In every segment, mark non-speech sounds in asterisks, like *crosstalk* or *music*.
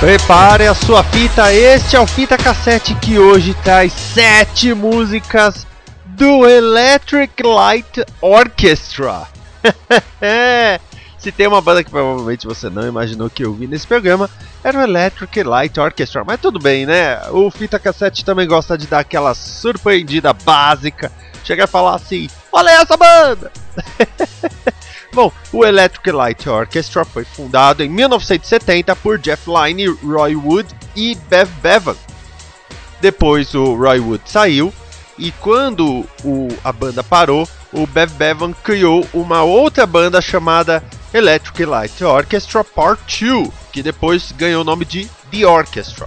Prepare a sua fita, este é o Fita Cassete que hoje traz sete músicas do Electric Light Orchestra. *laughs* Se tem uma banda que provavelmente você não imaginou que eu vi nesse programa, era o Electric Light Orchestra, mas tudo bem, né? O Fita Cassete também gosta de dar aquela surpreendida básica, chegar e falar assim: olha essa banda! *laughs* Bom, o Electric Light Orchestra foi fundado em 1970 por Jeff Lynne, Roy Wood e Bev Bevan. Depois o Roy Wood saiu e quando o, a banda parou, o Bev Bevan criou uma outra banda chamada Electric Light Orchestra Part 2, que depois ganhou o nome de The Orchestra.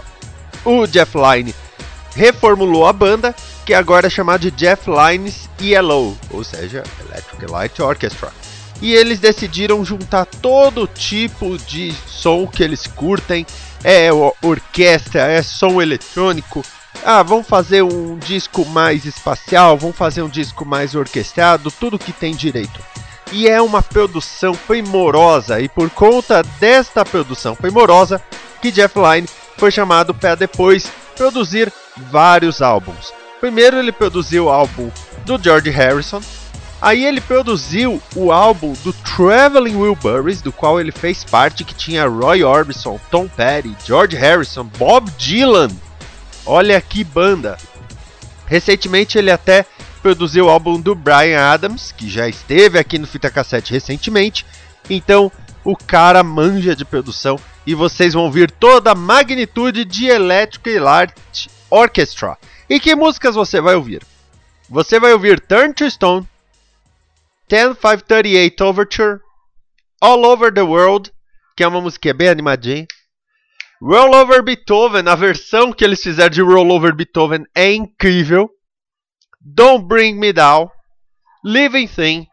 O Jeff Lynne reformulou a banda, que agora é chamada de Jeff Lynne's ELO, ou seja, Electric Light Orchestra e eles decidiram juntar todo tipo de som que eles curtem. É orquestra, é som eletrônico. Ah, vamos fazer um disco mais espacial, vamos fazer um disco mais orquestrado, tudo que tem direito. E é uma produção primorosa, e por conta desta produção primorosa, que Jeff Lynne foi chamado para depois produzir vários álbuns. Primeiro ele produziu o álbum do George Harrison, Aí ele produziu o álbum do Traveling Wilburys, do qual ele fez parte, que tinha Roy Orbison, Tom Petty, George Harrison, Bob Dylan. Olha que banda! Recentemente ele até produziu o álbum do Brian Adams, que já esteve aqui no Fita Cassete recentemente. Então o cara manja de produção e vocês vão ouvir toda a magnitude de Electric Light Orchestra. E que músicas você vai ouvir? Você vai ouvir Turn to Stone, 10538 Overture, All Over the World, que é uma música bem animadinha. Roll Over Beethoven, a versão que eles fizeram de Roll Over Beethoven é incrível. Don't Bring Me Down, Living Thing.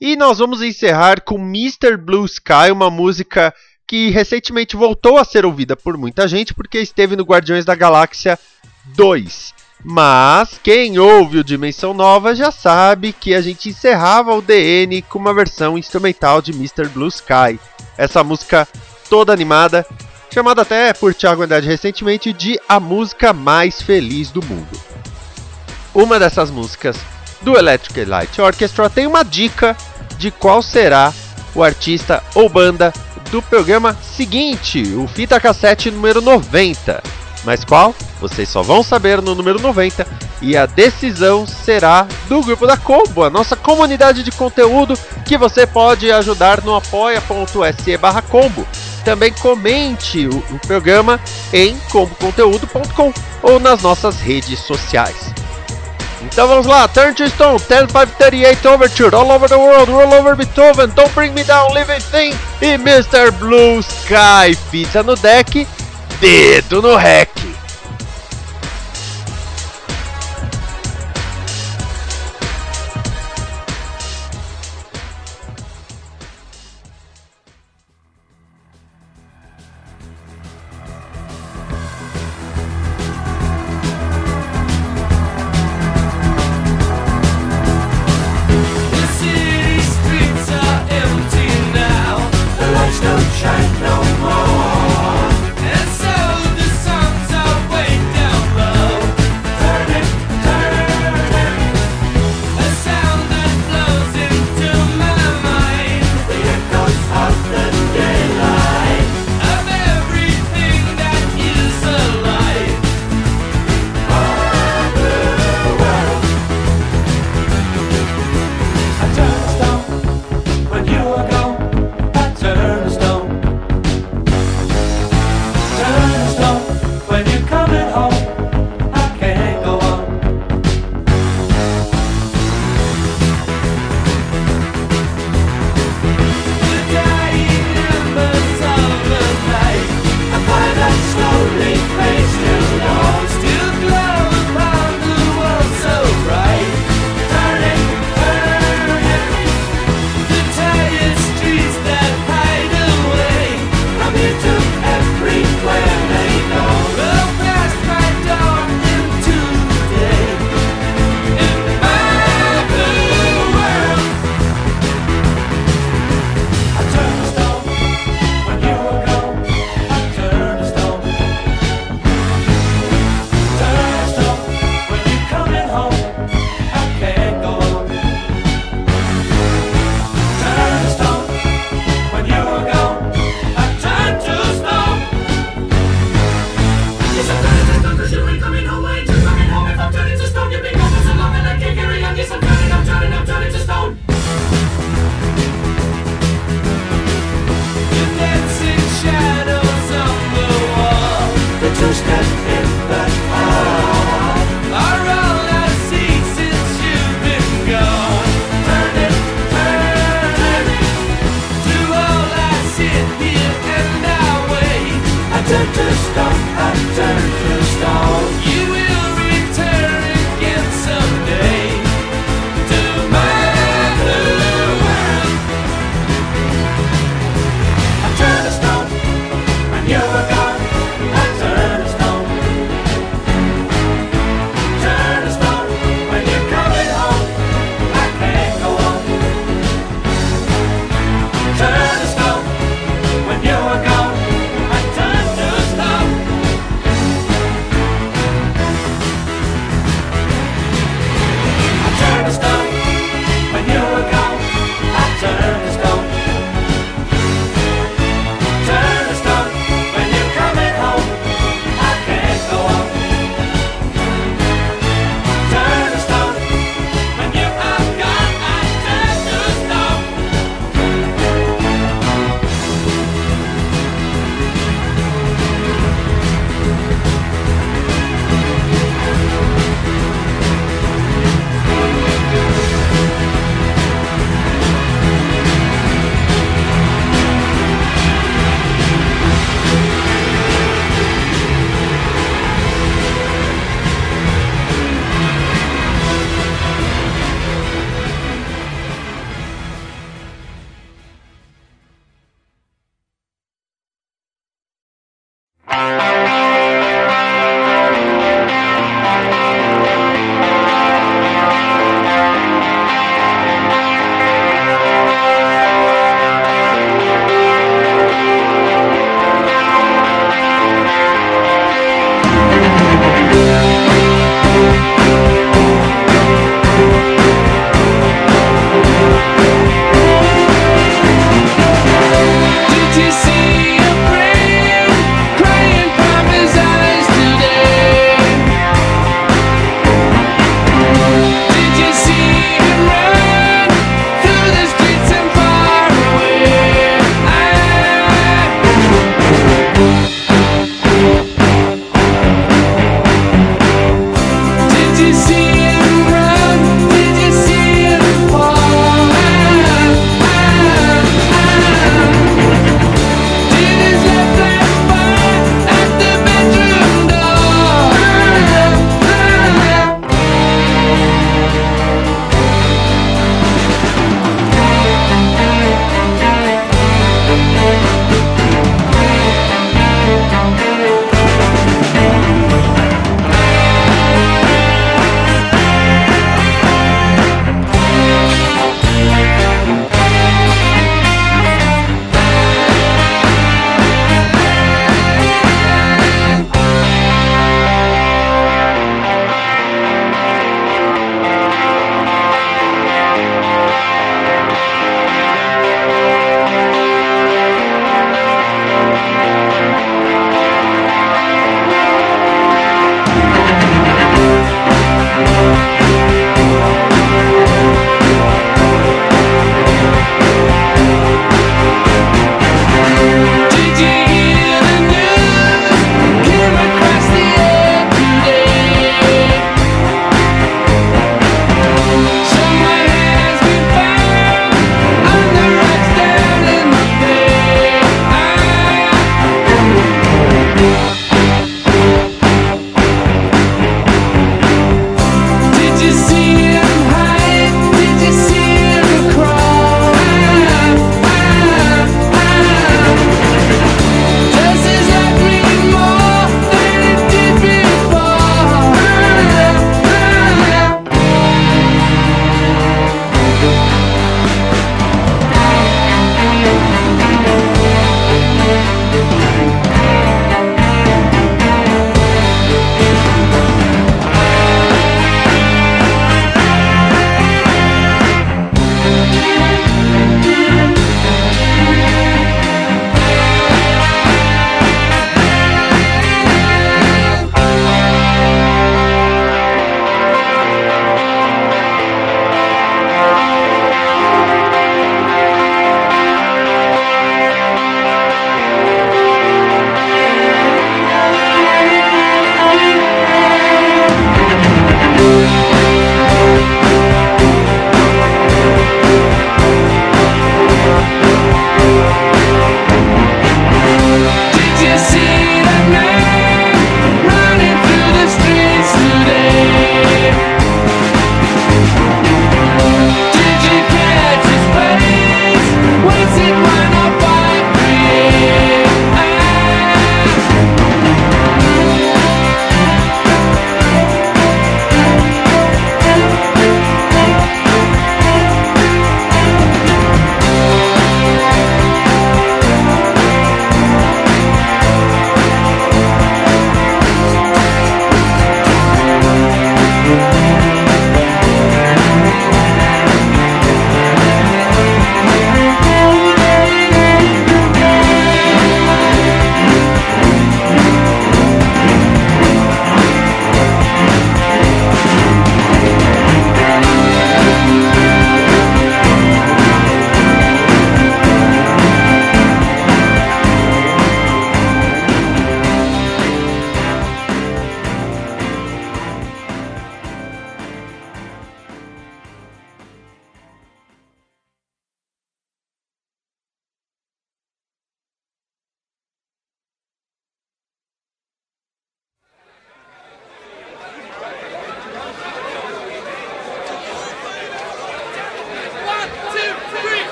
E nós vamos encerrar com Mr. Blue Sky, uma música que recentemente voltou a ser ouvida por muita gente porque esteve no Guardiões da Galáxia 2. Mas quem ouve o Dimensão Nova já sabe que a gente encerrava o DN com uma versão instrumental de Mr. Blue Sky. Essa música toda animada, chamada até por Thiago Andrade recentemente de a música mais feliz do mundo. Uma dessas músicas do Electric Light Orchestra tem uma dica de qual será o artista ou banda do programa seguinte, o Fita Cassete número 90. Mas qual? Vocês só vão saber no número 90 e a decisão será do grupo da Combo, a nossa comunidade de conteúdo que você pode ajudar no apoia.se barra combo. Também comente o, o programa em comboconteúdo.com ou nas nossas redes sociais. Então vamos lá, Turn to Stone, 10538 Overture, All Over the World, Roll Over Beethoven, Don't Bring Me Down, Living Thing e Mr. Blue Sky. Pizza no deck Dedo no REC.